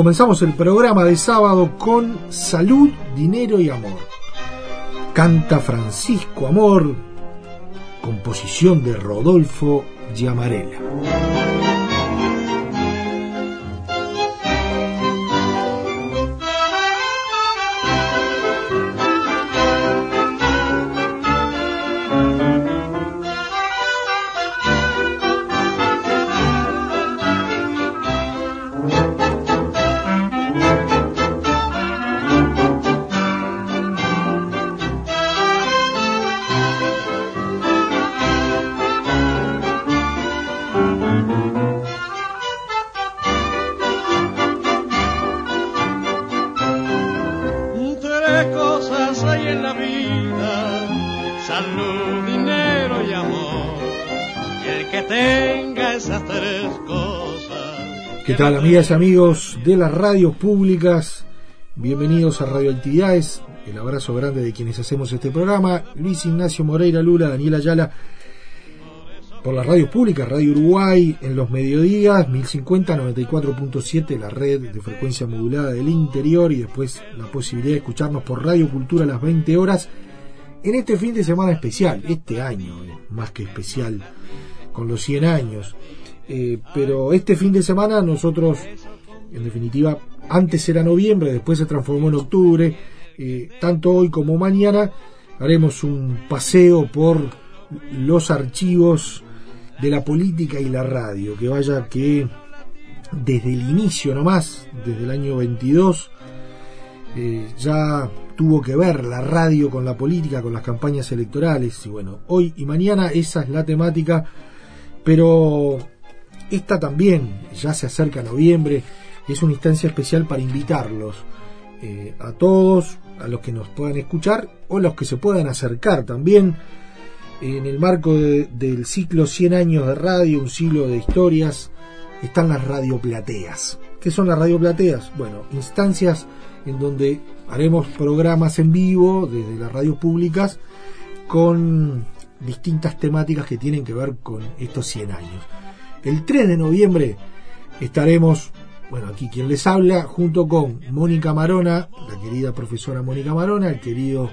Comenzamos el programa de sábado con Salud, Dinero y Amor. Canta Francisco Amor, composición de Rodolfo Giamarella. Amigas y amigos de las radios públicas? Bienvenidos a Radio Actividades. El abrazo grande de quienes hacemos este programa. Luis Ignacio Moreira Lula, Daniel Ayala, por las radios públicas, Radio Uruguay en los mediodías, 1050, 94.7, la red de frecuencia modulada del interior y después la posibilidad de escucharnos por Radio Cultura a las 20 horas en este fin de semana especial, este año, más que especial, con los 100 años eh, pero este fin de semana nosotros, en definitiva, antes era noviembre, después se transformó en octubre, eh, tanto hoy como mañana haremos un paseo por los archivos de la política y la radio, que vaya que desde el inicio nomás, desde el año 22, eh, ya tuvo que ver la radio con la política, con las campañas electorales, y bueno, hoy y mañana esa es la temática, pero esta también, ya se acerca noviembre, es una instancia especial para invitarlos eh, a todos, a los que nos puedan escuchar o los que se puedan acercar también en el marco del ciclo 100 años de radio, un siglo de historias, están las radioplateas. ¿Qué son las radioplateas? Bueno, instancias en donde haremos programas en vivo desde las radios públicas con distintas temáticas que tienen que ver con estos 100 años. El 3 de noviembre estaremos, bueno, aquí quien les habla, junto con Mónica Marona, la querida profesora Mónica Marona, el querido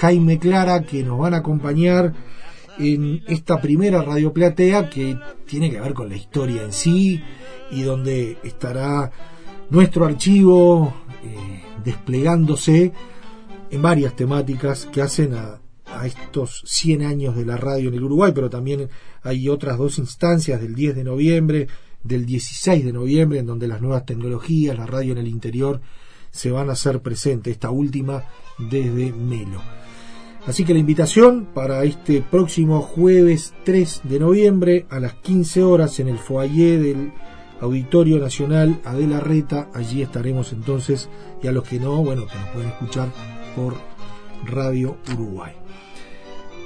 Jaime Clara, que nos van a acompañar en esta primera radio platea que tiene que ver con la historia en sí y donde estará nuestro archivo eh, desplegándose en varias temáticas que hacen a, a estos 100 años de la radio en el Uruguay, pero también hay otras dos instancias del 10 de noviembre, del 16 de noviembre, en donde las nuevas tecnologías, la radio en el interior, se van a hacer presentes, esta última desde Melo. Así que la invitación para este próximo jueves 3 de noviembre a las 15 horas en el foyer del Auditorio Nacional Adela Reta, allí estaremos entonces, y a los que no, bueno, que nos pueden escuchar por Radio Uruguay.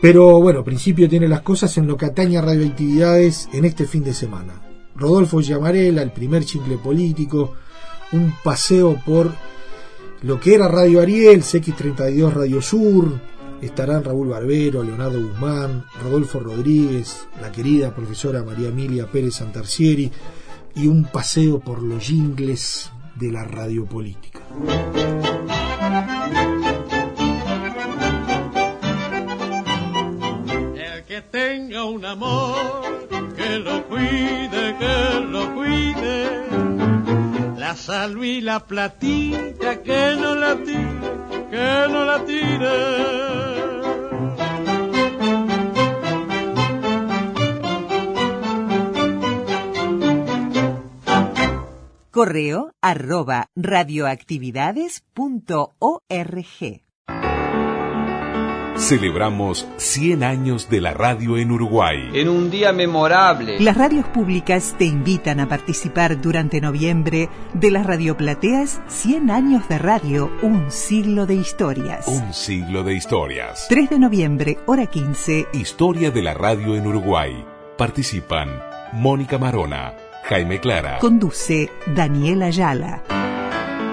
Pero bueno, principio tiene las cosas en lo que atañe a radioactividades en este fin de semana. Rodolfo Llamarela, el primer chicle político, un paseo por lo que era Radio Ariel, CX32 Radio Sur, estarán Raúl Barbero, Leonardo Guzmán, Rodolfo Rodríguez, la querida profesora María Emilia Pérez Santarcieri y un paseo por los jingles de la radio política. tenga un amor, que lo cuide, que lo cuide A San Luis la platita que no la tire, que no la tire. Correo arroba radioactividades.org. Celebramos 100 años de la radio en Uruguay. En un día memorable. Las radios públicas te invitan a participar durante noviembre de las radioplateas 100 años de radio, un siglo de historias. Un siglo de historias. 3 de noviembre, hora 15. Historia de la radio en Uruguay. Participan Mónica Marona, Jaime Clara. Conduce Daniela Ayala.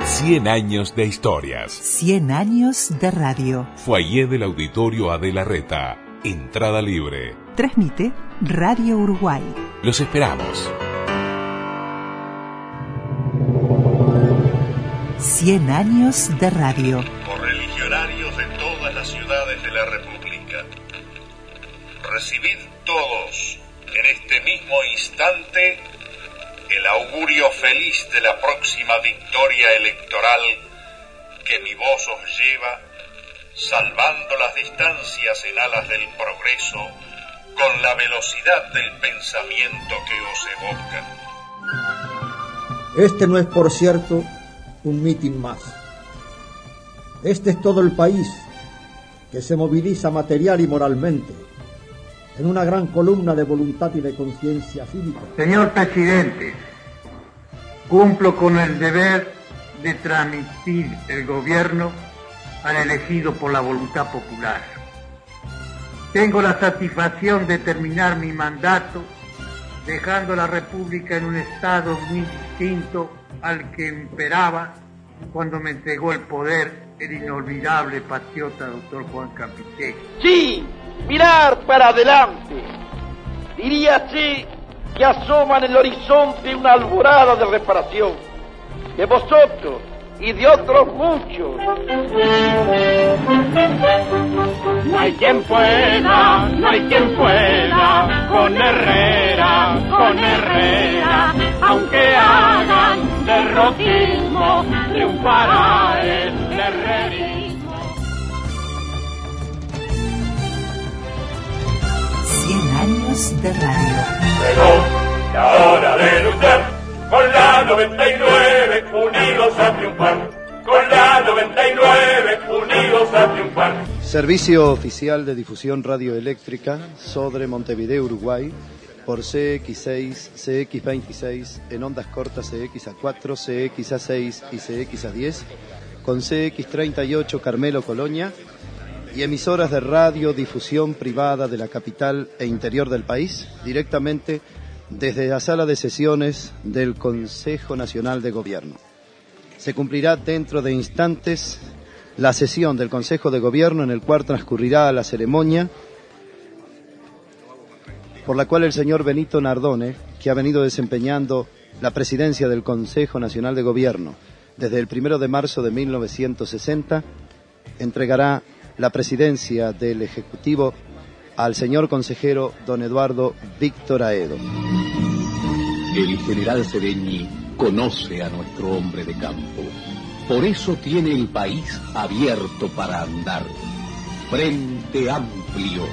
100 años de historias. 100 años de radio. Foyer del Auditorio Adela Reta. Entrada libre. Transmite Radio Uruguay. Los esperamos. 100 años de radio. Por religionarios de todas las ciudades de la República. Recibid todos en este mismo instante el augurio feliz de la próxima victoria electoral que mi voz os lleva, salvando las distancias en alas del progreso, con la velocidad del pensamiento que os evoca. Este no es, por cierto, un mitin más. Este es todo el país que se moviliza material y moralmente en una gran columna de voluntad y de conciencia cívica. Señor presidente, cumplo con el deber de transmitir el gobierno al elegido por la voluntad popular. Tengo la satisfacción de terminar mi mandato dejando la República en un estado muy distinto al que imperaba cuando me entregó el poder el inolvidable patriota doctor Juan Campitelli. Sí, mirar para adelante. Diríase que asoma en el horizonte una alborada de reparación. De vosotros y de otros muchos. No hay quien pueda, no hay quien pueda, con Herrera, con Herrera, aunque hagan derrotismo, triunfará el herrerismo. 100 años de radio. Llegó la hora de luchar con la 99, unidos a triunfar. Con la 99, unidos a triunfar. Servicio oficial de difusión radioeléctrica, Sodre Montevideo, Uruguay, por CX6, CX26, en ondas cortas CXA4, CXA6 y CXA10, con CX38 Carmelo Colonia y emisoras de radio difusión privada de la capital e interior del país, directamente desde la sala de sesiones del Consejo Nacional de Gobierno. Se cumplirá dentro de instantes la sesión del Consejo de Gobierno en el cual transcurrirá la ceremonia por la cual el señor Benito Nardone, que ha venido desempeñando la presidencia del Consejo Nacional de Gobierno desde el primero de marzo de 1960, entregará la presidencia del Ejecutivo al señor consejero don Eduardo Víctor Aedo. El general Sedeñi conoce a nuestro hombre de campo. Por eso tiene el país abierto para andar. Frente amplio.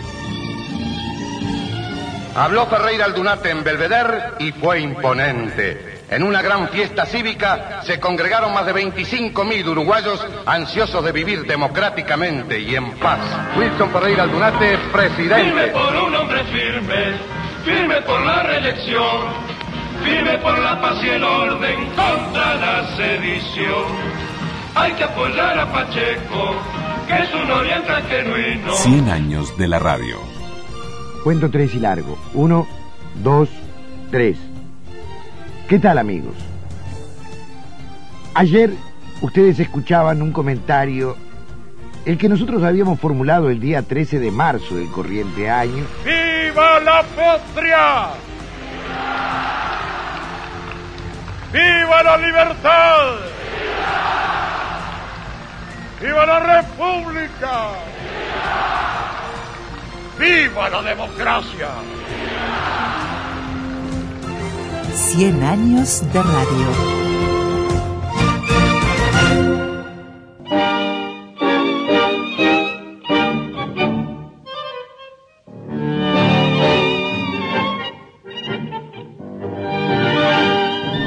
Habló Ferreira Aldunate en Belvedere y fue imponente. En una gran fiesta cívica se congregaron más de 25.000 uruguayos ansiosos de vivir democráticamente y en paz. Wilson Ferreira Aldunate, presidente. Firme por un hombre firme, firme por la reelección, firme por la paz y el orden contra la sedición. Hay que apoyar a Pacheco, que es un oriental genuino. 100 años de la radio. Cuento tres y largo. Uno, dos, tres. ¿Qué tal amigos? Ayer ustedes escuchaban un comentario, el que nosotros habíamos formulado el día 13 de marzo del corriente año. ¡Viva la patria! ¡Viva la libertad! ¡Viva la república! ¡Viva la democracia! 100 años de radio.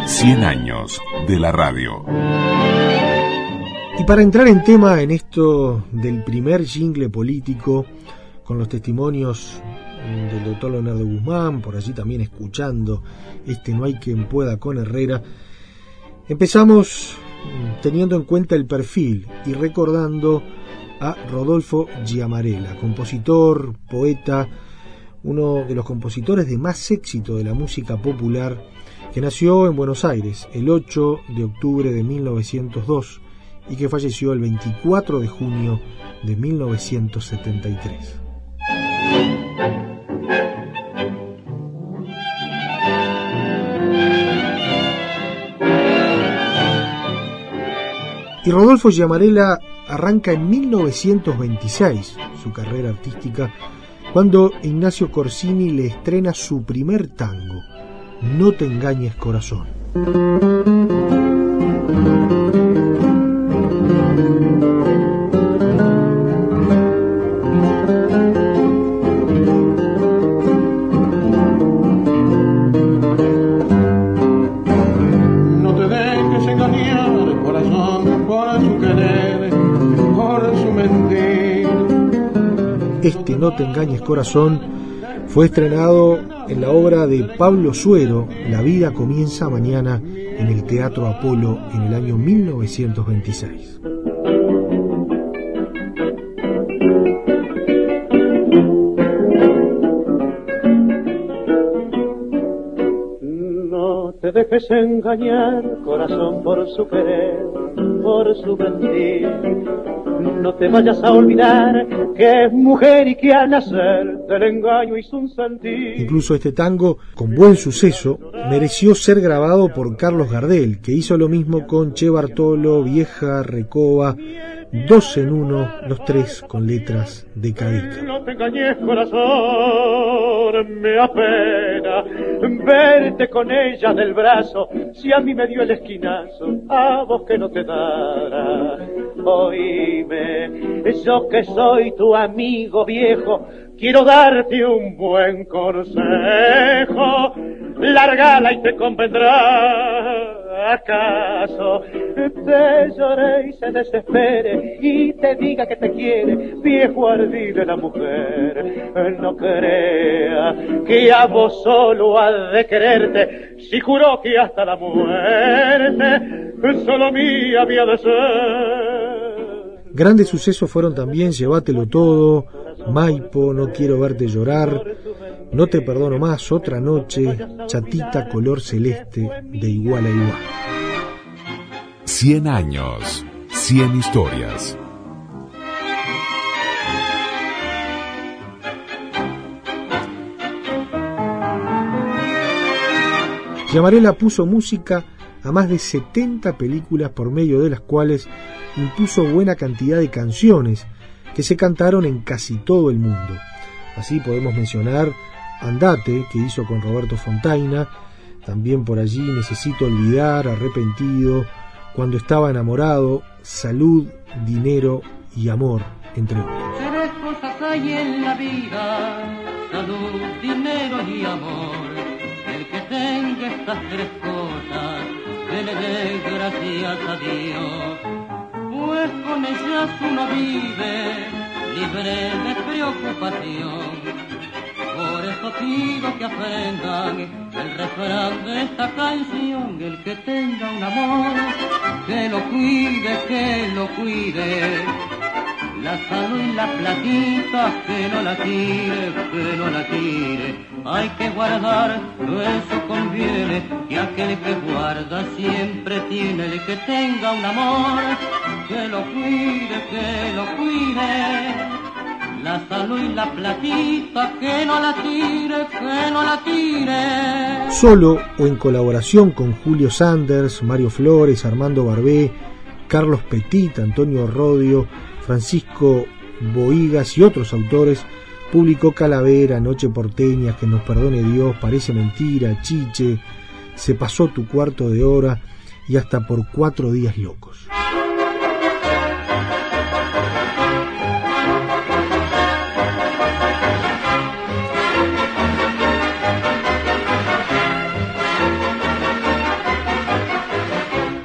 Cien años de la radio. Y para entrar en tema en esto del primer jingle político, con los testimonios del doctor Leonardo Guzmán, por allí también escuchando este No hay quien pueda con Herrera, empezamos teniendo en cuenta el perfil y recordando a Rodolfo Giamarella, compositor, poeta, uno de los compositores de más éxito de la música popular, que nació en Buenos Aires el 8 de octubre de 1902 y que falleció el 24 de junio de 1973. Y Rodolfo Giamarella arranca en 1926 su carrera artística cuando Ignacio Corsini le estrena su primer tango, No te engañes corazón. No te engañes corazón fue estrenado en la obra de Pablo Suero, La vida comienza mañana, en el Teatro Apolo en el año 1926. No te dejes engañar, corazón, por su querer, por su mentir no te vayas a olvidar que es mujer y que al nacer del engaño hizo un sentir. Incluso este tango, con buen suceso, mereció ser grabado por Carlos Gardel, que hizo lo mismo con Che Bartolo, Vieja, Recoba, dos en uno, los tres con letras de Cadica. Te engañes, corazón, me apena verte con ella del brazo, si a mí me dio el esquinazo, a vos que no te dará. Oíme, yo que soy tu amigo viejo, quiero darte un buen consejo, largala y te convendrá. ¿Acaso te llore y se desespere y te diga que te quiere, viejo ardido de la mujer? No crea que a vos solo ha de quererte, si juró que hasta la muerte solo mía había de ser. Grandes sucesos fueron también Llévatelo Todo, Maipo, No Quiero Verte Llorar, No Te Perdono Más, Otra Noche, Chatita Color Celeste, de igual a igual. 100 años, 100 historias. Yamarela puso música a más de 70 películas por medio de las cuales impuso buena cantidad de canciones que se cantaron en casi todo el mundo. Así podemos mencionar Andate, que hizo con Roberto Fontaina, también por allí Necesito olvidar, Arrepentido, Cuando estaba enamorado, Salud, Dinero y Amor, entre otros. Tres cosas hay en la vida, salud, dinero y amor. El que tenga estas tres cosas, que le dé gracias a Dios. Pues con ellas uno vive, libre de preocupación. Por eso pido que aprendan el refrán de esta canción, el que tenga un amor, que lo cuide, que lo cuide. La salud y la platita, que no la tire, que no la tire. Hay que guardar, eso conviene, y aquel que guarda siempre tiene el que tenga un amor, que lo cuide, que lo cuide la salud y la platita, que no la tire, que no la tire. Solo o en colaboración con Julio Sanders, Mario Flores, Armando Barbé, Carlos Petit, Antonio Rodio, Francisco Boigas y otros autores, publicó Calavera, Noche Porteña, Que nos perdone Dios, Parece Mentira, Chiche, Se pasó tu cuarto de hora y hasta por cuatro días locos.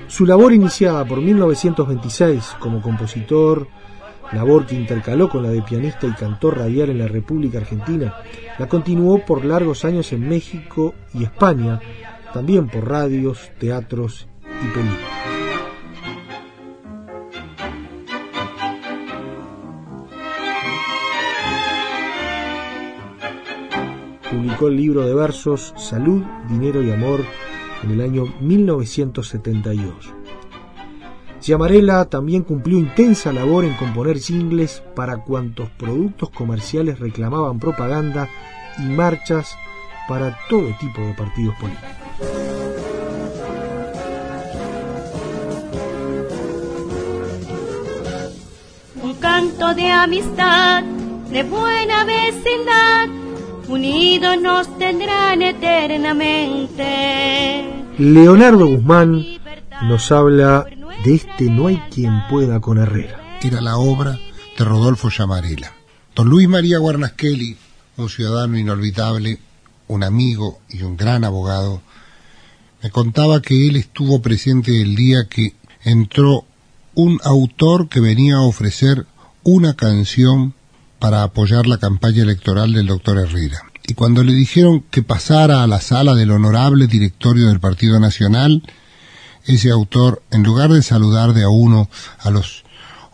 Su labor iniciada por 1926 como compositor, labor que intercaló con la de pianista y cantor radial en la República Argentina, la continuó por largos años en México y España, también por radios, teatros y películas. Publicó el libro de versos Salud, Dinero y Amor en el año 1972. Giamarella también cumplió intensa labor en componer jingles para cuantos productos comerciales reclamaban propaganda y marchas para todo tipo de partidos políticos. Un canto de amistad, de buena vecindad, unidos nos tendrán eternamente. Leonardo Guzmán nos habla de este No hay quien pueda con Herrera. Era la obra de Rodolfo Llamarela. Don Luis María Guarnasqueli, un ciudadano inolvidable, un amigo y un gran abogado, me contaba que él estuvo presente el día que entró un autor que venía a ofrecer una canción para apoyar la campaña electoral del doctor Herrera. Y cuando le dijeron que pasara a la sala del honorable directorio del Partido Nacional, ese autor, en lugar de saludar de a uno a los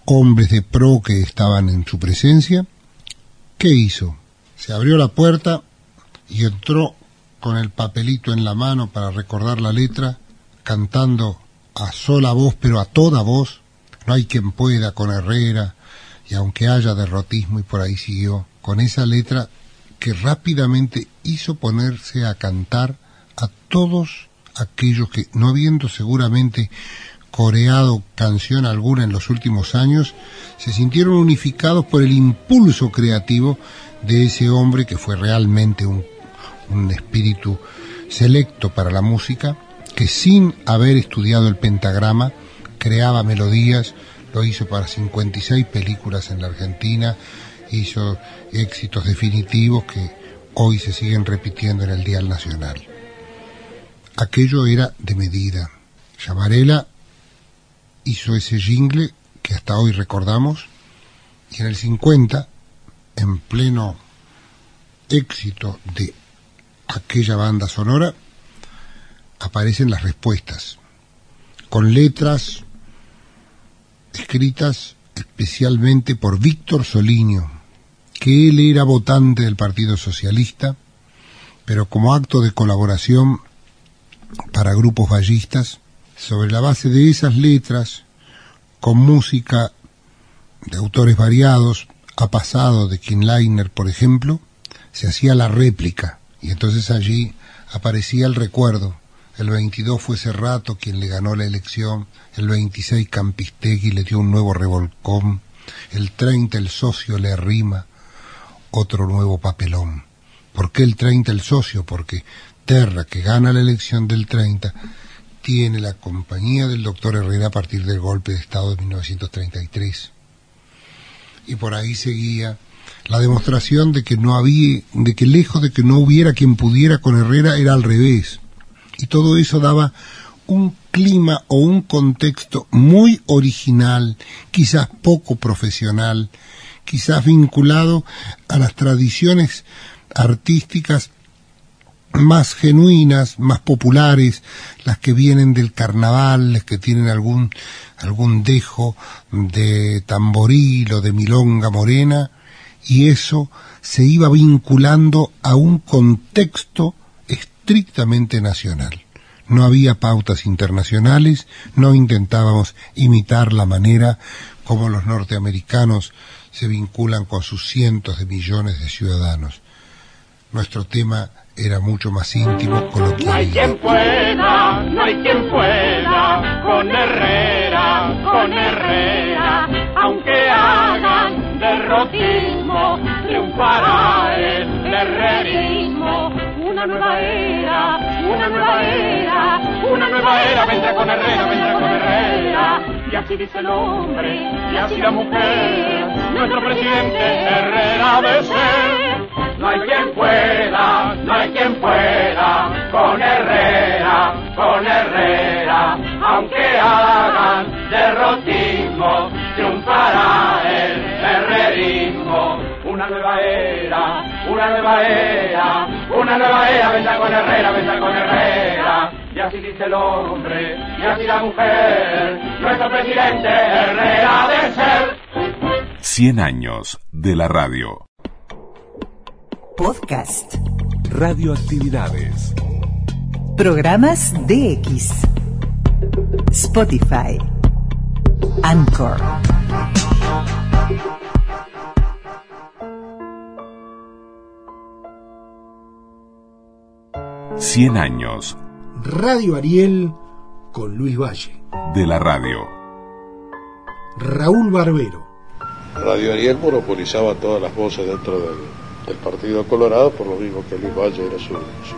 hombres de pro que estaban en su presencia, ¿qué hizo? Se abrió la puerta y entró con el papelito en la mano para recordar la letra, cantando a sola voz, pero a toda voz, no hay quien pueda con Herrera, y aunque haya derrotismo y por ahí siguió, con esa letra que rápidamente hizo ponerse a cantar a todos aquellos que, no habiendo seguramente coreado canción alguna en los últimos años, se sintieron unificados por el impulso creativo de ese hombre que fue realmente un, un espíritu selecto para la música, que sin haber estudiado el pentagrama creaba melodías, lo hizo para 56 películas en la Argentina, hizo éxitos definitivos que hoy se siguen repitiendo en el Dial Nacional. Aquello era de medida. Llamarela hizo ese jingle que hasta hoy recordamos y en el 50, en pleno éxito de aquella banda sonora, aparecen las respuestas, con letras escritas especialmente por Víctor Soliño, que él era votante del Partido Socialista, pero como acto de colaboración para grupos ballistas, sobre la base de esas letras, con música de autores variados, ha pasado de Kinleiner, por ejemplo, se hacía la réplica, y entonces allí aparecía el recuerdo. El 22 fue Cerrato quien le ganó la elección, el 26 Campistegui le dio un nuevo revolcón, el 30 el socio le arrima otro nuevo papelón. ¿Por qué el 30 el socio? Porque Que gana la elección del 30, tiene la compañía del doctor Herrera a partir del golpe de Estado de 1933. Y por ahí seguía la demostración de que no había, de que lejos de que no hubiera quien pudiera con Herrera era al revés. Y todo eso daba un clima o un contexto muy original, quizás poco profesional, quizás vinculado a las tradiciones artísticas más genuinas, más populares, las que vienen del carnaval, las que tienen algún, algún dejo de tamboril o de milonga morena, y eso se iba vinculando a un contexto estrictamente nacional. No había pautas internacionales, no intentábamos imitar la manera como los norteamericanos se vinculan con sus cientos de millones de ciudadanos. Nuestro tema era mucho más íntimo, coloquial. No hay quien pueda, no hay quien pueda con Herrera, con Herrera, aunque hagan derrotismo, triunfará el herrerismo. Una nueva era, una nueva era, una nueva era vendrá con Herrera, vendrá con Herrera. Y así dice el hombre, y así la mujer, nuestro presidente Herrera de ser. No hay quien pueda, no hay quien pueda con Herrera, con Herrera, aunque hagan derrotismo, triunfará el herrerismo. Una nueva era, una nueva era, una nueva era, vendrá con Herrera, vendrá con Herrera. Y así dice el hombre, y así la mujer, nuestro presidente Herrera de ser. 100 años de la radio. Podcast. Radioactividades. Programas DX. Spotify. Anchor. Cien años Radio Ariel con Luis Valle. de la radio. Raúl Barbero. Radio Ariel monopolizaba todas las voces dentro del, del Partido Colorado, por lo mismo que Luis Valle era su,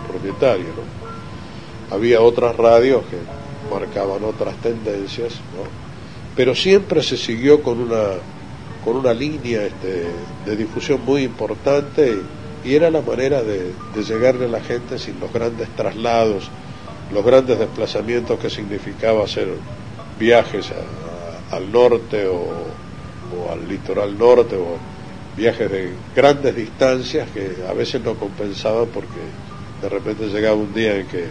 propietario. ¿no? Había otras radios que marcaban otras tendencias, ¿no? pero siempre se siguió con una, con una línea este, de difusión muy importante y, era la manera de, llegarle a la gente sin los grandes traslados, los grandes desplazamientos que significaba hacer viajes al norte o, o al litoral norte o viajes de grandes distancias que a veces no compensaban porque de repente llegaba un día en que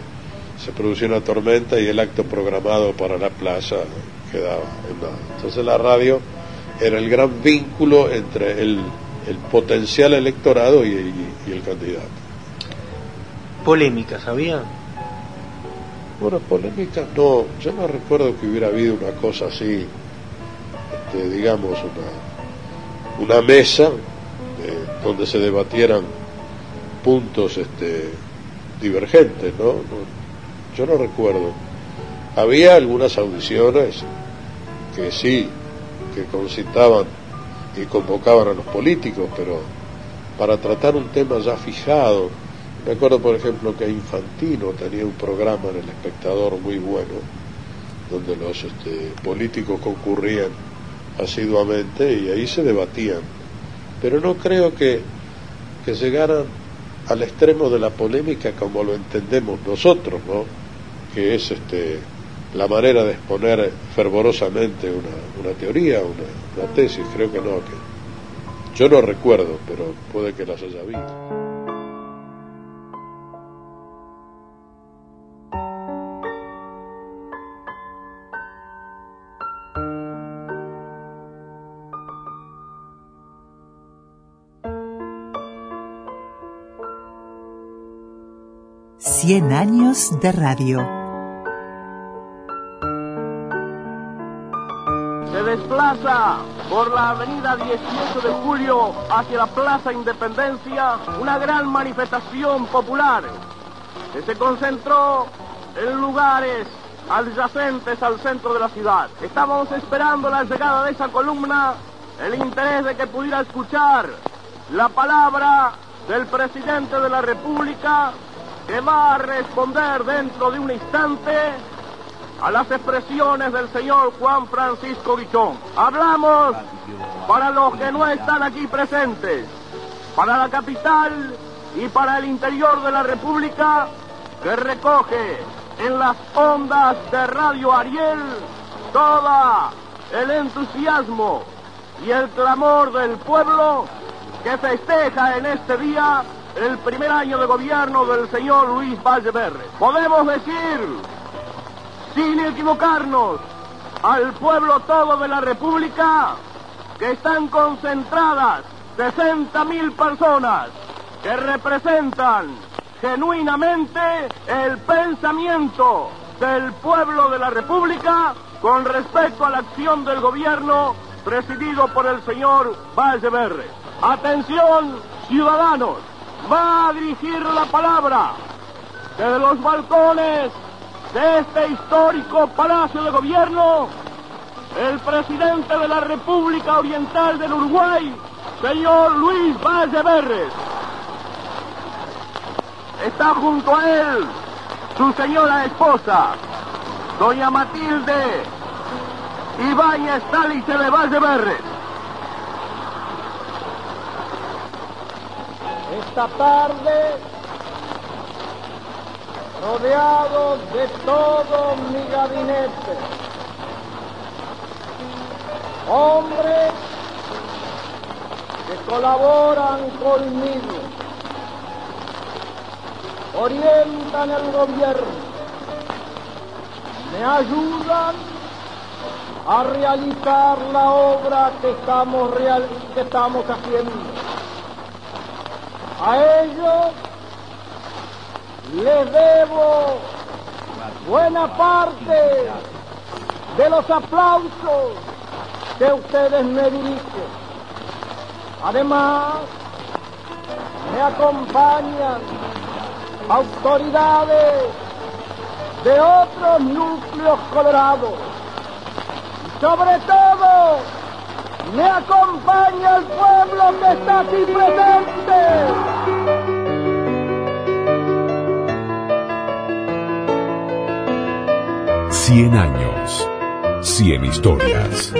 se producía una tormenta y el acto programado para la plaza quedaba en nada. Entonces la radio era el gran vínculo entre el, el potencial electorado y, y- y el candidato. Polémica, ¿sabía? Bueno, polémica no, yo no recuerdo que hubiera habido una cosa así, este, digamos, una, una mesa eh, donde se debatieran puntos este, divergentes, ¿no? Yo no recuerdo. Había algunas audiciones que sí, que concitaban y convocaban a los políticos, pero para tratar un tema ya fijado, me acuerdo, por ejemplo, que Infantino tenía un programa en El Espectador muy bueno, donde los este, políticos concurrían asiduamente y ahí se debatían. Pero no creo que, que llegaran al extremo de la polémica como lo entendemos nosotros, ¿no? Que es este, la manera de exponer fervorosamente una, una teoría, una, una tesis, creo que no, que yo no recuerdo, pero puede que las haya visto. 100 años de radio. Se desplaza por la avenida 18 de Julio hacia la Plaza Independencia una gran manifestación popular que se concentró en lugares adyacentes al centro de la ciudad. Estábamos esperando la llegada de esa columna, el interés de que pudiera escuchar la palabra del presidente de la República que va a responder dentro de un instante a las expresiones del señor Juan Francisco Guichón. Hablamos para los que no están aquí presentes, para la capital y para el interior de la República, que recoge en las ondas de Radio Ariel todo el entusiasmo y el clamor del pueblo que festeja en este día el primer año de gobierno del señor Luis Valleverre. Podemos decir sin equivocarnos, al pueblo todo de la República, que están concentradas 60 mil personas que representan genuinamente el pensamiento del pueblo de la República con respecto a la acción del gobierno presidido por el señor Valleverre. Atención, ciudadanos, va a dirigir la palabra desde los balcones de este histórico Palacio de Gobierno, el presidente de la República Oriental del Uruguay, señor Luis Valleverres. Está junto a él su señora esposa, doña Matilde Ibáñez Tálice de Valleverres. Esta tarde rodeado de todo mi gabinete, hombres que colaboran conmigo, orientan el gobierno, me ayudan a realizar la obra que estamos, real, que estamos haciendo. A ellos les debo buena parte de los aplausos que ustedes me dirigen. Además, me acompañan autoridades de otros núcleos colorados. Sobre todo, me acompaña el pueblo que está aquí presente. Cien años, cien historias.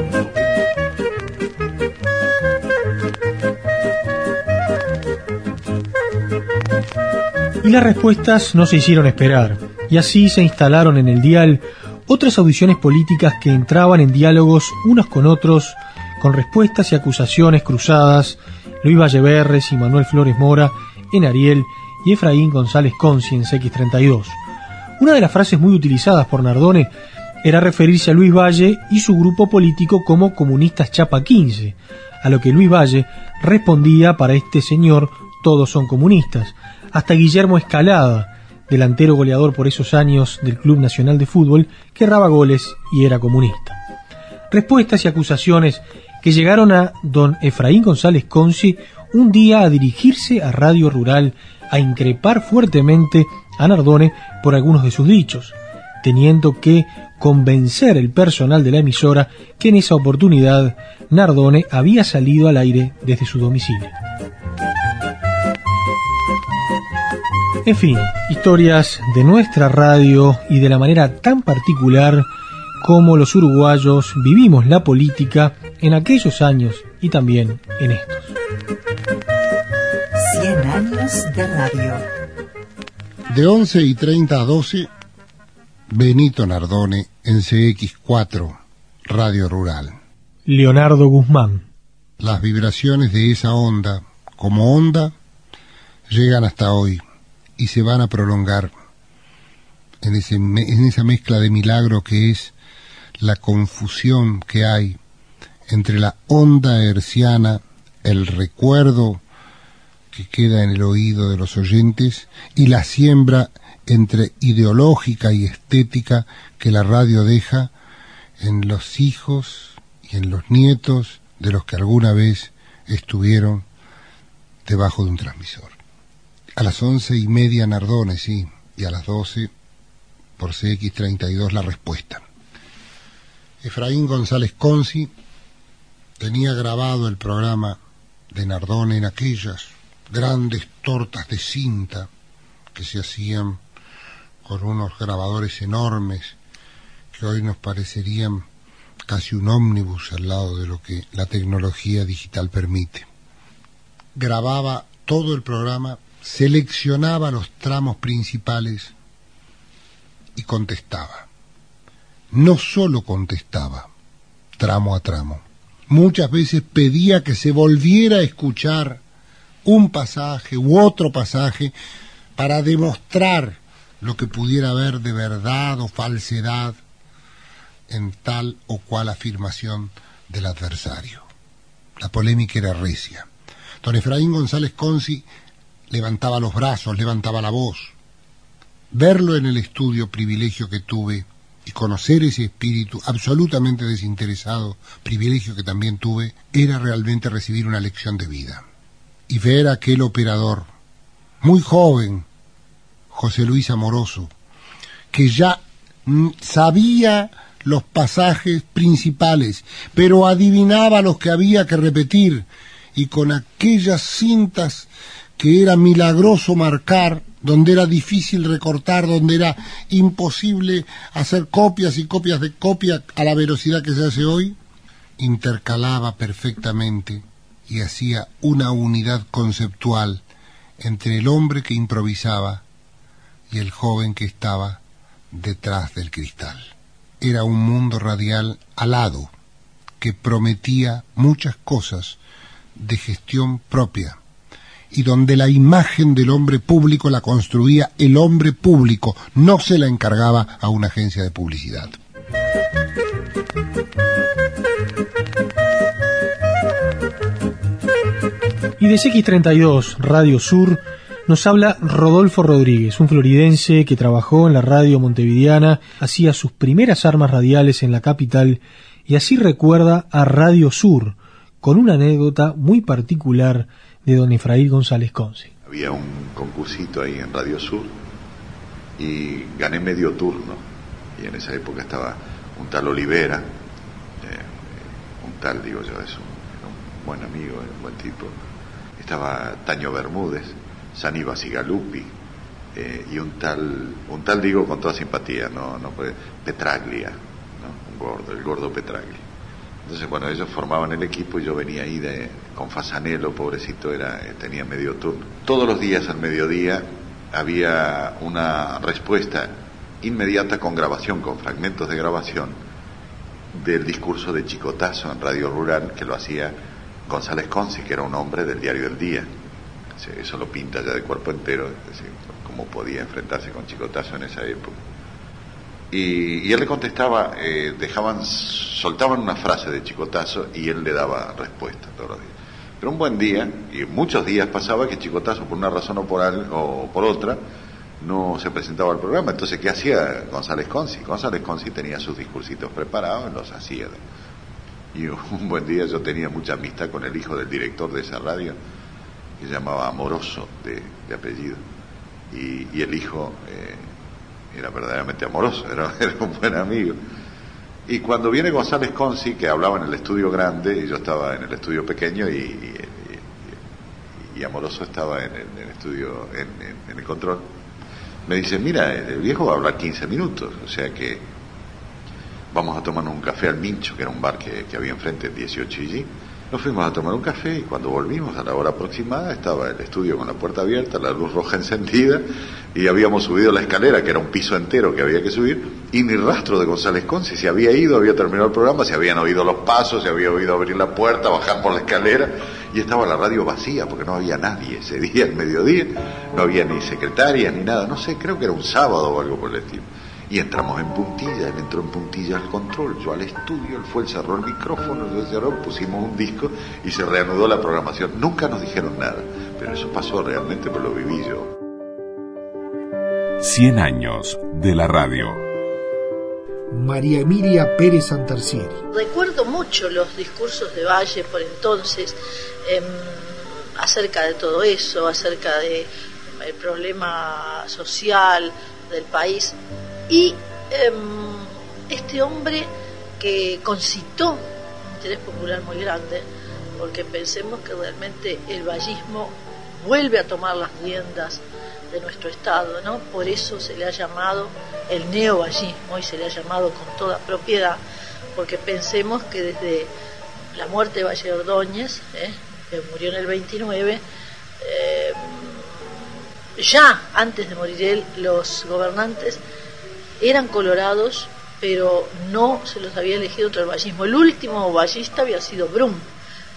Y las respuestas no se hicieron esperar, y así se instalaron en el dial otras audiciones políticas que entraban en diálogos unos con otros, con respuestas y acusaciones cruzadas, Luis Valleverres y Manuel Flores Mora en Ariel y Efraín González Conci en CX32. Una de las frases muy utilizadas por Nardone era referirse a Luis Valle y su grupo político como comunistas Chapa 15, a lo que Luis Valle respondía para este señor todos son comunistas, hasta Guillermo Escalada, delantero goleador por esos años del Club Nacional de Fútbol, que erraba goles y era comunista. Respuestas y acusaciones que llegaron a don Efraín González Conci un día a dirigirse a Radio Rural a increpar fuertemente a Nardone por algunos de sus dichos, teniendo que convencer el personal de la emisora que en esa oportunidad Nardone había salido al aire desde su domicilio. En fin, historias de nuestra radio y de la manera tan particular como los uruguayos vivimos la política en aquellos años y también en estos. 100 años de radio. De 11 y 30 a 12, Benito Nardone en CX4, Radio Rural. Leonardo Guzmán. Las vibraciones de esa onda, como onda, llegan hasta hoy y se van a prolongar en, ese, en esa mezcla de milagro que es la confusión que hay entre la onda herciana, el recuerdo que queda en el oído de los oyentes y la siembra entre ideológica y estética que la radio deja en los hijos y en los nietos de los que alguna vez estuvieron debajo de un transmisor. A las once y media Nardone, sí, y a las doce por CX32 la respuesta. Efraín González Conci tenía grabado el programa de Nardone en aquellas grandes tortas de cinta que se hacían con unos grabadores enormes que hoy nos parecerían casi un ómnibus al lado de lo que la tecnología digital permite. Grababa todo el programa, seleccionaba los tramos principales y contestaba. No solo contestaba, tramo a tramo. Muchas veces pedía que se volviera a escuchar un pasaje u otro pasaje para demostrar lo que pudiera haber de verdad o falsedad en tal o cual afirmación del adversario. La polémica era recia. Don Efraín González Conci levantaba los brazos, levantaba la voz. Verlo en el estudio, privilegio que tuve, y conocer ese espíritu absolutamente desinteresado, privilegio que también tuve, era realmente recibir una lección de vida. Y ver a aquel operador, muy joven, José Luis Amoroso, que ya sabía los pasajes principales, pero adivinaba los que había que repetir, y con aquellas cintas que era milagroso marcar, donde era difícil recortar, donde era imposible hacer copias y copias de copia a la velocidad que se hace hoy, intercalaba perfectamente y hacía una unidad conceptual entre el hombre que improvisaba y el joven que estaba detrás del cristal. Era un mundo radial alado que prometía muchas cosas de gestión propia y donde la imagen del hombre público la construía el hombre público, no se la encargaba a una agencia de publicidad. Y de CX32, Radio Sur, nos habla Rodolfo Rodríguez, un floridense que trabajó en la radio montevideana, hacía sus primeras armas radiales en la capital y así recuerda a Radio Sur, con una anécdota muy particular de don Efraín González Conce. Había un concursito ahí en Radio Sur y gané medio turno. Y en esa época estaba un tal Olivera, eh, un tal, digo yo, es un, buen amigo, un buen tipo. Estaba Taño Bermúdez, Sani Basigalupi, eh, y un tal, un tal digo con toda simpatía, no, no Petraglia, ¿no? un gordo, el gordo Petraglia. Entonces, bueno, ellos formaban el equipo y yo venía ahí de, con Fasanelo, pobrecito, era, eh, tenía medio turno. Todos los días al mediodía había una respuesta inmediata con grabación, con fragmentos de grabación del discurso de Chicotazo en Radio Rural que lo hacía González Conci, que era un hombre del diario del día. Eso lo pinta ya de cuerpo entero, es decir, cómo podía enfrentarse con Chicotazo en esa época. Y, él le contestaba, eh, dejaban, soltaban una frase de chicotazo y él le daba respuesta todos los días. Pero un buen día, y muchos días pasaba que Chicotazo, por una razón o por, otra, no se presentaba al programa. Entonces, ¿qué hacía González Conci? González Conci tenía sus discursitos preparados los hacía. Y un buen día yo tenía mucha amistad con el hijo del director de esa radio, que se llamaba Amoroso de, apellido. Y, el hijo eh, era verdaderamente amoroso, era, un buen amigo. Y cuando viene González Conci, que hablaba en el estudio grande, y yo estaba en el estudio pequeño, y, y, Amoroso estaba en el, estudio, en, el control, me dice, mira, el viejo va a hablar 15 minutos, o sea que vamos a tomar un café al Mincho, que era un bar que, que había enfrente, el 18 y nos fuimos a tomar un café y cuando volvimos a la hora aproximada estaba el estudio con la puerta abierta, la luz roja encendida y habíamos subido la escalera, que era un piso entero que había que subir, y ni rastro de González Conce. Se había ido, había terminado el programa, se habían oído los pasos, se había oído abrir la puerta, bajar por la escalera y estaba la radio vacía porque no había nadie ese día, el mediodía, no había ni secretaria ni nada, no sé, creo que era un sábado o algo por el estilo. Y entramos en puntilla, él entró en puntilla al control, yo al estudio, él fue, él cerró el micrófono, yo cerró, pusimos un disco y se reanudó la programación. Nunca nos dijeron nada, pero eso pasó realmente, pero lo viví yo. 100 años de la radio. María Emilia Pérez Santarcieri. Recuerdo mucho los discursos de Valle por entonces em, acerca de todo eso, acerca del el problema social del país. Y em, este hombre que concitó un interés popular muy grande, porque pensemos que realmente el vallismo vuelve a tomar las riendas de nuestro Estado, ¿no? Por eso se le ha llamado el neovallismo y se le ha llamado con toda propiedad, porque pensemos que desde la muerte de Valle Ordóñez, ¿eh? que murió en el 29, eh, ya antes de morir él, los gobernantes eran colorados, pero no se los había elegido otro el vallismo. El último vallista había sido Brum,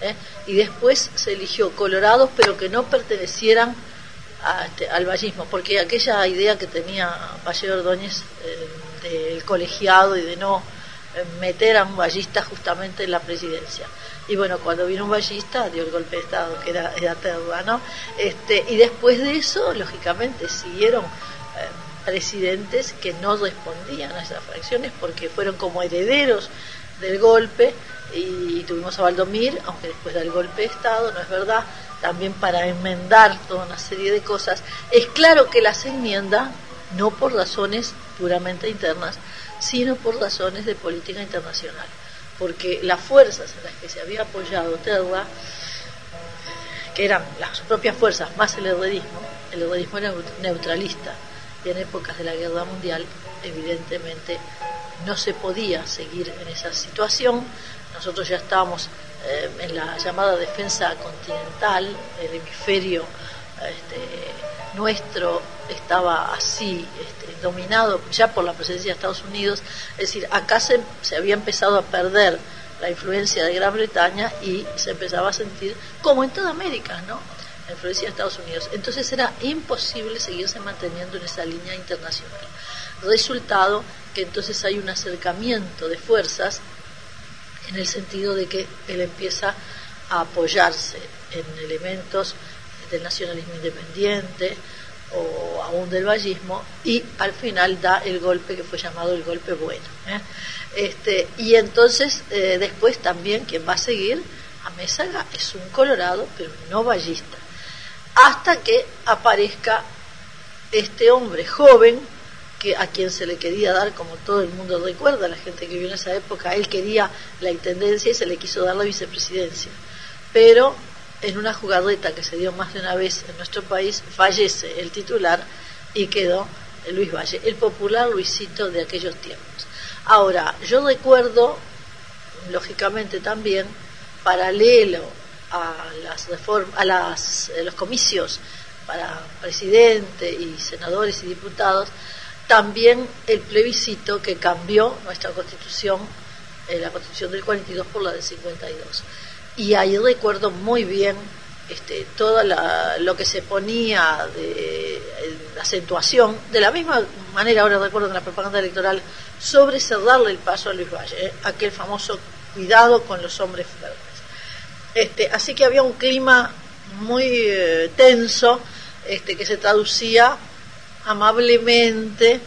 ¿eh? y después se eligió colorados, pero que no pertenecieran este, al vallismo, porque aquella idea que tenía Valle Ordóñez eh, del colegiado y de no eh, meter a un vallista justamente en la presidencia. Y bueno, cuando vino un vallista dio el golpe de Estado, que era, era ¿no? Este, y después de eso, lógicamente, siguieron presidentes que no respondían a esas fracciones porque fueron como herederos del golpe y tuvimos a Valdomir, aunque después del golpe de Estado, no es verdad, también para enmendar toda una serie de cosas. Es claro que las enmienda no por razones puramente internas, sino por razones de política internacional, porque las fuerzas en las que se había apoyado Terra, que eran las propias fuerzas más el herrerismo, el herrerismo era neutralista, en épocas de la Guerra Mundial, evidentemente no se podía seguir en esa situación. Nosotros ya estábamos eh, en la llamada defensa continental, el hemisferio este, nuestro estaba así este, dominado ya por la presencia de Estados Unidos, es decir, acá se, se había empezado a perder la influencia de Gran Bretaña y se empezaba a sentir, como en toda América, ¿no? La influencia de Estados Unidos. Entonces era imposible seguirse manteniendo en esa línea internacional. Resultado que entonces hay un acercamiento de fuerzas en el sentido de que él empieza a apoyarse en elementos del nacionalismo independiente o aún del vallismo y al final da el golpe que fue llamado el golpe bueno. ¿eh? Este, y entonces eh, después también quien va a seguir a Mésaga es un colorado pero no vallista hasta que aparezca este hombre joven que a quien se le quería dar, como todo el mundo recuerda, la gente que vivió en esa época, él quería la intendencia y se le quiso dar la vicepresidencia. Pero en una jugadeta que se dio más de una vez en nuestro país, fallece el titular y quedó Luis Valle, el popular Luisito de aquellos tiempos. Ahora, yo recuerdo, lógicamente también, paralelo a las reformas, a las, los comicios para presidente y senadores y diputados, también el plebiscito que cambió nuestra constitución, eh, la constitución del 42 por la del 52 y ahí recuerdo muy bien este, todo lo que se ponía de acentuación, de la misma manera ahora recuerdo en la propaganda electoral, sobre cerrarle el paso a Luis Valle, ¿eh? aquel famoso cuidado con los hombres fuertes. Este, así que había un clima muy eh, tenso este, que se traducía amablemente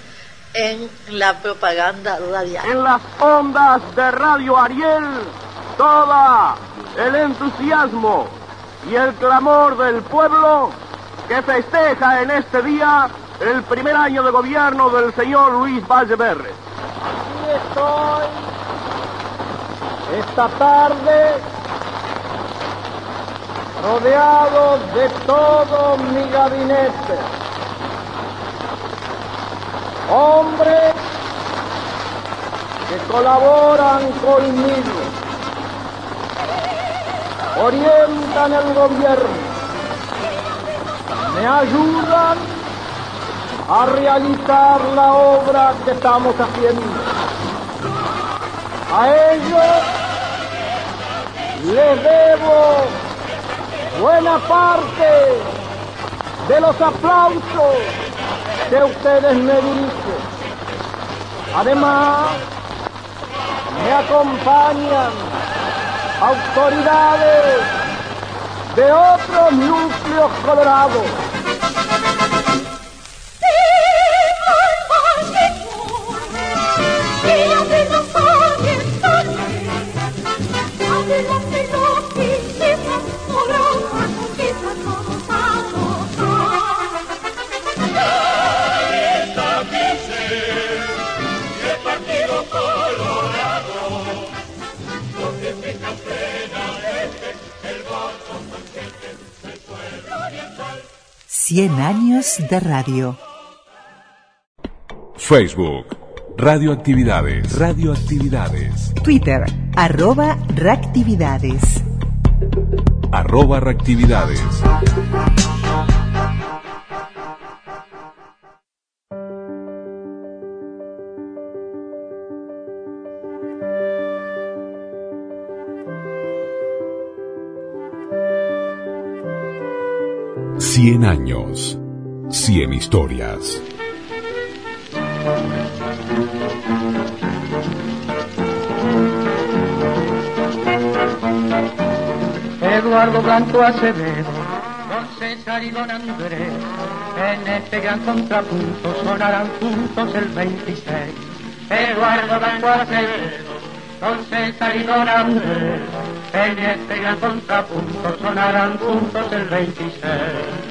en la propaganda radial. En las ondas de Radio Ariel, toda el entusiasmo y el clamor del pueblo que festeja en este día el primer año de gobierno del señor Luis Valleverre. Aquí estoy esta tarde rodeado de todo mi gabinete. Hombres que colaboran conmigo orientan el gobierno, me ayudan a realizar la obra que estamos haciendo. A ellos les debo buena parte de los aplausos que ustedes me dirigen. Además, me acompañan autoridades de otros núcleos colorados. Cien años de radio. Facebook. Radioactividades. Radioactividades. Twitter, arroba reactividades. Arroba reactividades. Cien años. Cien historias. Eduardo Blanco Acevedo, don César y don Andrés, en este gran contrapunto sonarán juntos el 26. Eduardo Blanco Acevedo, don César y don Andrés, en este gran contrapunto sonarán juntos el 26.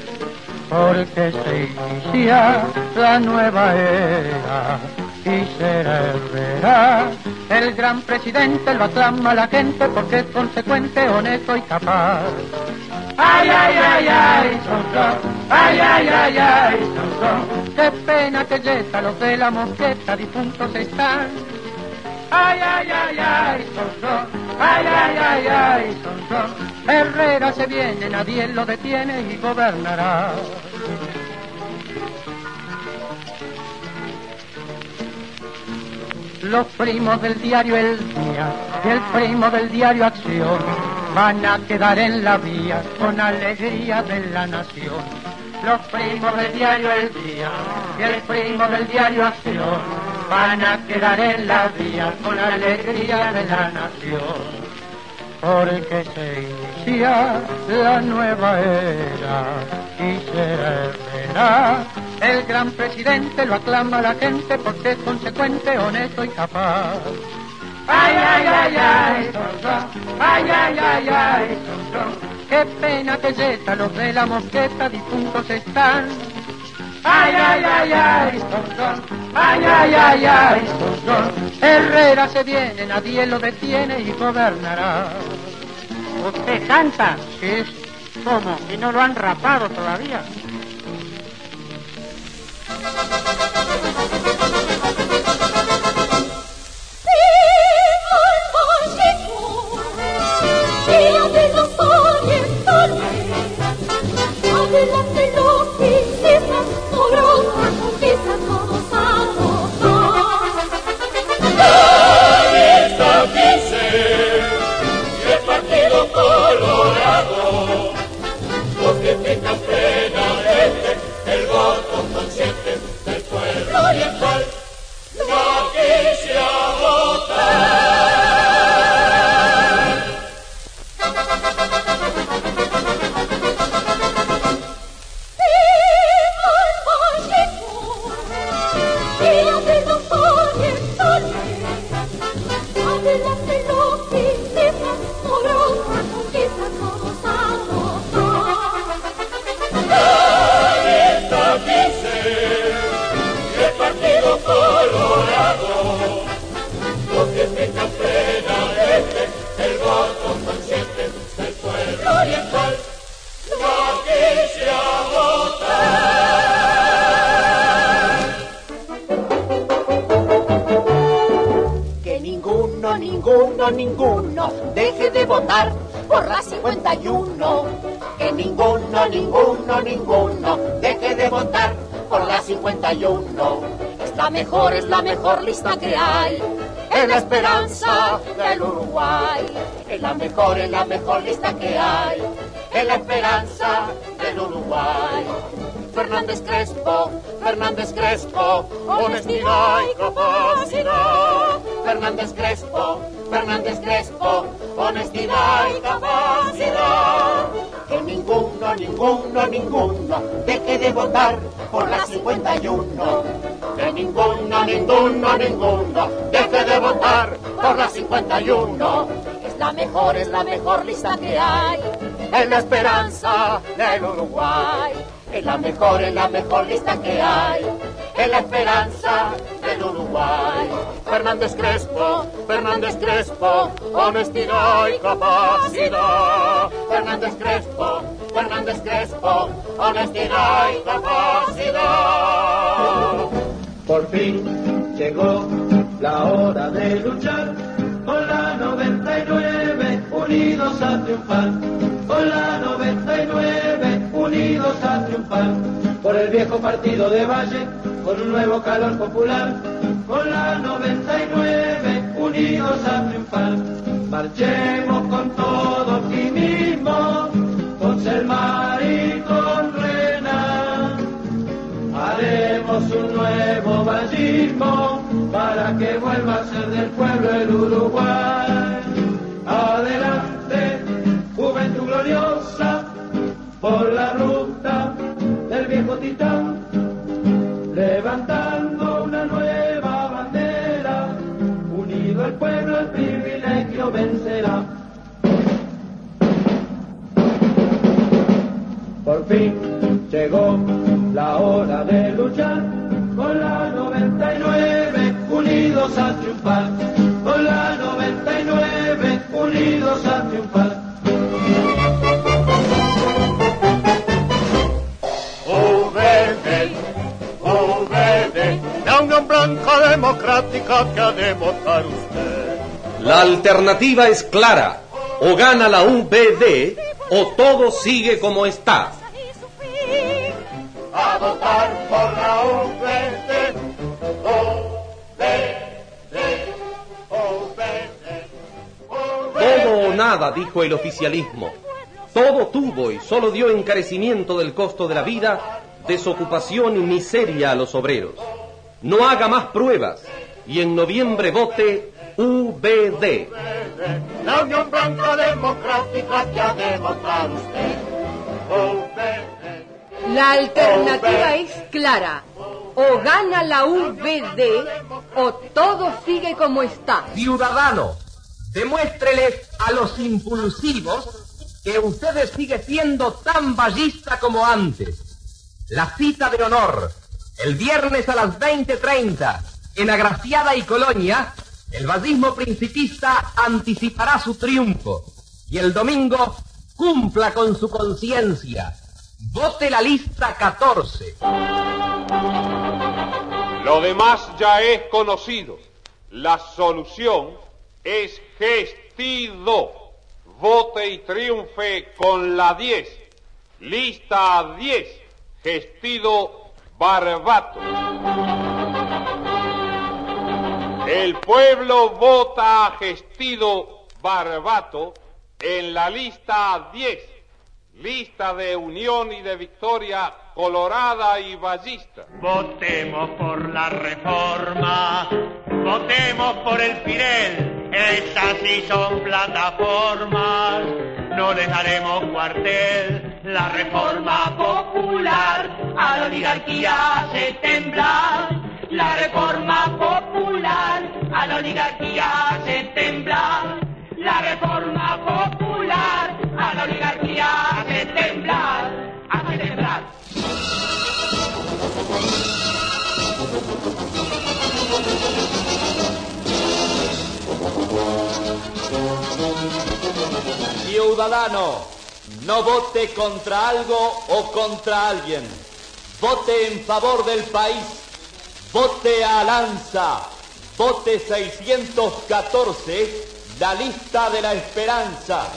Porque se inicia la nueva era y será verá. El gran presidente lo aclama la gente porque es consecuente, honesto y capaz. Ay, ay, ay, ay, son, son. ay, ay, ay, ay, son. Qué pena que ya los de la mosqueta difuntos están ay, ay, ay, ay, son, son, ay, ay, ay, ay, son, son. Herrera se viene, nadie lo detiene y gobernará. Los primos del diario El Día y el primo del diario Acción van a quedar en la vía con alegría de la nación los primos del diario El Día y el primo del diario Acción van a quedar en la vía con alegría de la nación porque se inicia la nueva era y será el gran presidente lo aclama la gente porque es consecuente, honesto y capaz. Ay, ay, ay, ay, ay, ay, ay, ay, qué pena que yeta, los de la mosqueta difuntos están. Ay, ay, ay, ay, ay, ay, ay, ay, Herrera se viene, nadie lo detiene y gobernará. ¿Usted canta? Sí, ¿Cómo? ¿Y no lo han rapado todavía? Es la mejor, es la mejor lista que hay. En la esperanza del Uruguay. Es la mejor, es la mejor lista que hay. En la esperanza del Uruguay. Fernández Crespo, Fernández Crespo, honestidad y capacidad. Fernández Crespo, Fernández Crespo, honestidad y capacidad. Que ninguno, ninguno, ninguno deje de votar por la 51. Que ninguno, ninguno, ninguno deje de votar por la 51. Es la mejor, es la mejor lista que hay. Es la esperanza del Uruguay. Es la mejor, es la mejor lista que hay. Es la esperanza del Uruguay. Fernández Crespo, Fernández Crespo, honestidad y capacidad. Fernández Crespo, Fernández Crespo, honestidad y capacidad. Por fin llegó la hora de luchar con la 99, unidos a triunfar. Con la 99, unidos a triunfar. Por el viejo partido de Valle, con un nuevo calor popular. Con la 99, unidos a triunfar. Marchemos con todo optimismo, con Selmar y con Renan. Haremos un nuevo vallismo para que vuelva a ser del pueblo el Uruguay. Adelante, juventud gloriosa, por la ruta del viejo titán, levantando una nueva bandera, unido el pueblo el privilegio vencerá. Por fin llegó la hora de luchar con la 99, unidos a triunfar. La alternativa es clara. O gana la UBD o todo sigue como está. A votar por la UBD. Todo o nada, dijo el oficialismo. Todo tuvo y solo dio encarecimiento del costo de la vida, desocupación y miseria a los obreros. No haga más pruebas y en noviembre vote UBD. La Unión Blanca Democrática que ha demostrado usted. La alternativa es clara. O gana la UBD o todo sigue como está. Ciudadano, demuéstreles a los impulsivos que usted sigue siendo tan ballista como antes. La cita de honor, el viernes a las 20.30, en Agraciada y Colonia, el vallismo principista anticipará su triunfo. Y el domingo, cumpla con su conciencia. Vote la lista 14. Lo demás ya es conocido. La solución es gestido. Vote y triunfe con la 10. Lista 10. Gestido Barbato. El pueblo vota a Gestido Barbato en la lista 10, lista de unión y de victoria colorada y ballista. Votemos por la reforma, votemos por el Pirel, estas sí son plataformas, no dejaremos cuartel, la reforma popular a la oligarquía hace temblar, la reforma popular a la oligarquía hace temblar, la reforma popular a la oligarquía hace temblar, hace temblar. Ciudadano, no vote contra algo o contra alguien. Vote en favor del país. Vote a Lanza. Vote 614, la lista de la esperanza.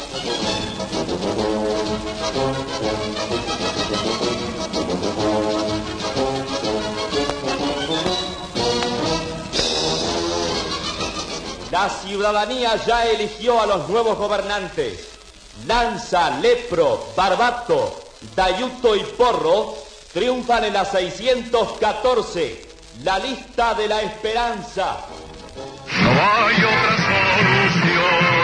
La ciudadanía ya eligió a los nuevos gobernantes. Lanza, Lepro, Barbato, Dayuto y Porro triunfan en la 614, la lista de la esperanza. No hay otra solución.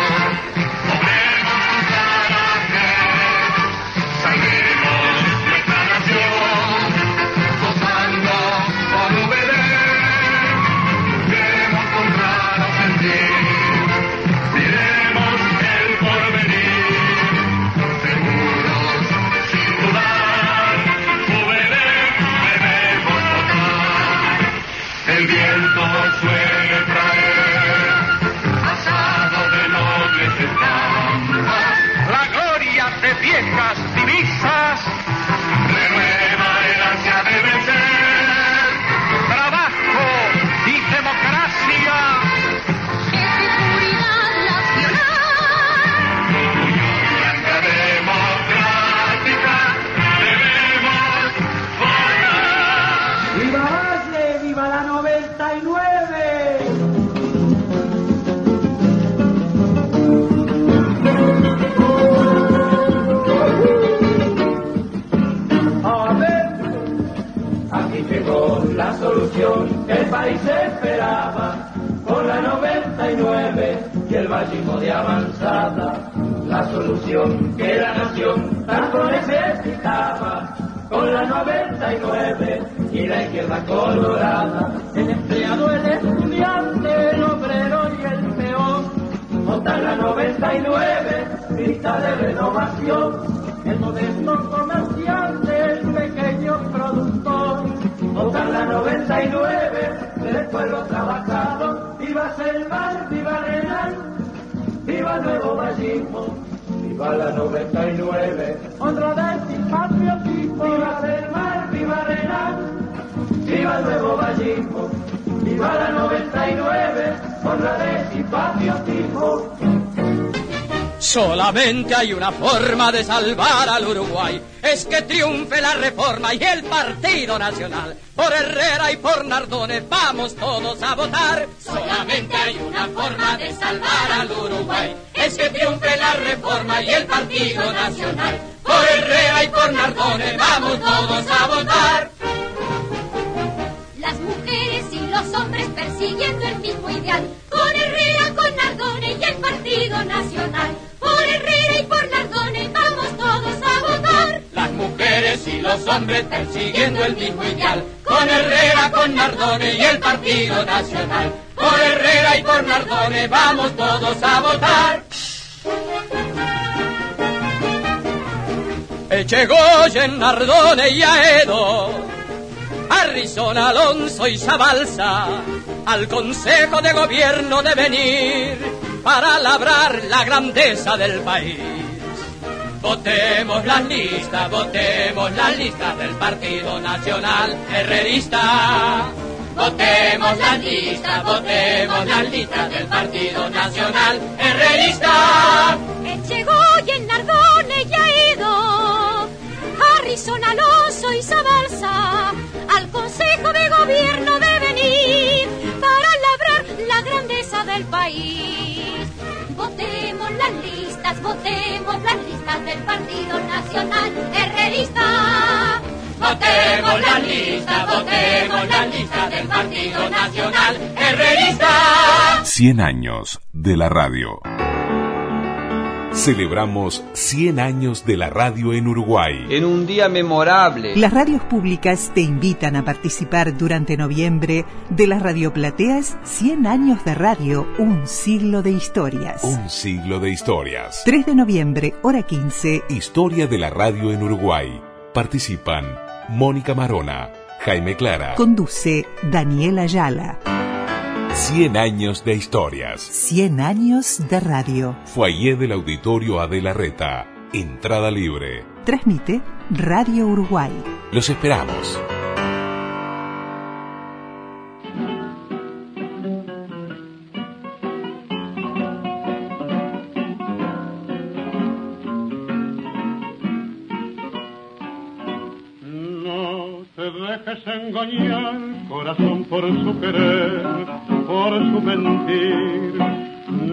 La solución que el país esperaba, con la 99 y el vallismo de avanzada. La solución que la nación tanto necesitaba, con la 99 y la izquierda colorada. El empleado, el estudiante, el obrero y el peón, votan la 99, lista de renovación. El modesto comerciante, Viva Selvar, viva Renal, viva el nuevo vallismo, viva la 99. Honradez y patriotismo, viva Selvar, viva Renal, viva el nuevo vallismo, viva la 99. Honradez y patriotismo. Solamente hay una forma de salvar al Uruguay, es que triunfe la reforma y el Partido Nacional. Por Herrera y por Nardones vamos todos a votar. Solamente hay una forma de salvar al Uruguay, es que triunfe la reforma y el Partido Nacional. Por Herrera y por Nardone vamos todos a votar. Las mujeres y los hombres persiguiendo el mismo ideal. Con Herrera, con Nardone y el Partido Nacional. Por Herrera y por Nardone vamos todos a votar. Las mujeres y los hombres persiguiendo el mismo ideal. Con Herrera, con Nardone y el Partido Nacional. Por Herrera y por Nardone vamos todos a votar. Echegoyen, Nardone y Aedo, Harrison, Alonso y Zabalza, al Consejo de Gobierno de venir para labrar la grandeza del país. Votemos las listas, votemos las listas del Partido Nacional Herrerista. Votemos las listas, votemos las listas del Partido Nacional Herrerista. Echegoyen, Nardone y Aedo, Harrison, Alonso y Zabalza, al Consejo de Gobierno de las listas, votemos las listas del Partido Nacional Herrerista. Votemos las listas, votemos las listas del Partido Nacional Herrerista. 100 años de la radio. Celebramos 100 años de la radio en Uruguay. En un día memorable. Las radios públicas te invitan a participar durante noviembre de las radioplateas 100 años de radio, un siglo de historias. Un siglo de historias. 3 de noviembre, hora 15. Historia de la radio en Uruguay. Participan Mónica Marona, Jaime Clara. Conduce Daniel Ayala. 100 años de historias. 100 años de radio. Foyer del Auditorio Adela Reta. Entrada libre. Transmite Radio Uruguay. Los esperamos. No te dejes engañar, corazón, por su querer, por su mentir.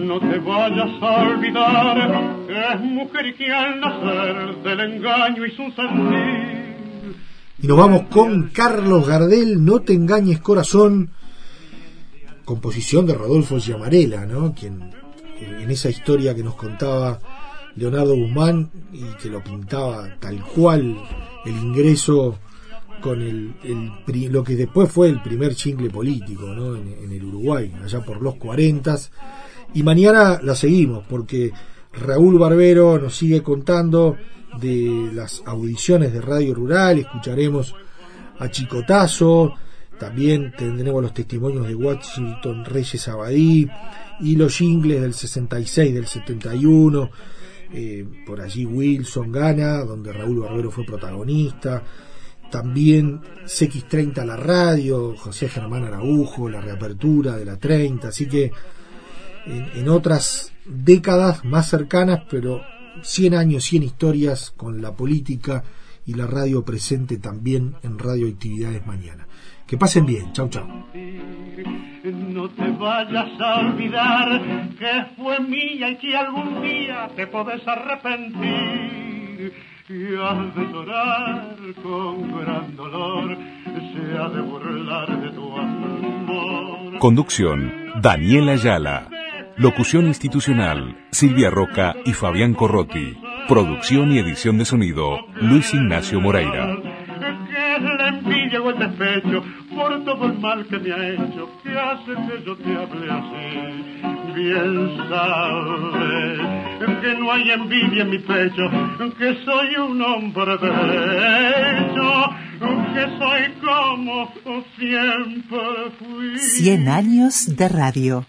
No te vayas a olvidar que es mujer que al nacer del engaño y su sentir. Y nos vamos con Carlos Gardel, No te engañes corazón, composición de Rodolfo Giamarella, ¿no? Quien en esa historia que nos contaba Leonardo Guzmán y que lo pintaba tal cual el ingreso con el, lo que después fue el primer chingle político en el Uruguay, allá por los 40 y mañana la seguimos porque Raúl Barbero nos sigue contando de las audiciones de Radio Rural, escucharemos a Chicotazo, también tendremos los testimonios de Washington Reyes Abadí y los jingles del 66, del 71, eh, por allí Wilson gana, donde Raúl Barbero fue protagonista, también CX30 la radio, José Germán Araujo, la reapertura de la 30, así que en, en otras décadas más cercanas, pero 100 años, 100 historias con la política y la radio presente también en Radioactividades mañana. Que pasen bien, chau chau. No te vayas a olvidar que fue mía y que algún día te podés arrepentir. Y has de llorar con gran dolor, se ha de burlar de tu amor. Conducción, Daniel Ayala. Locución institucional, Silvia Roca y Fabián Corrotti. Producción y edición de sonido, Luis Ignacio Moreira. que la envidia o el despecho por todo el mal que me ha hecho, que hace que yo te hable así. Bien que no hay envidia en mi pecho, que soy un hombre derecho, que soy como siempre fui. 100 años de radio.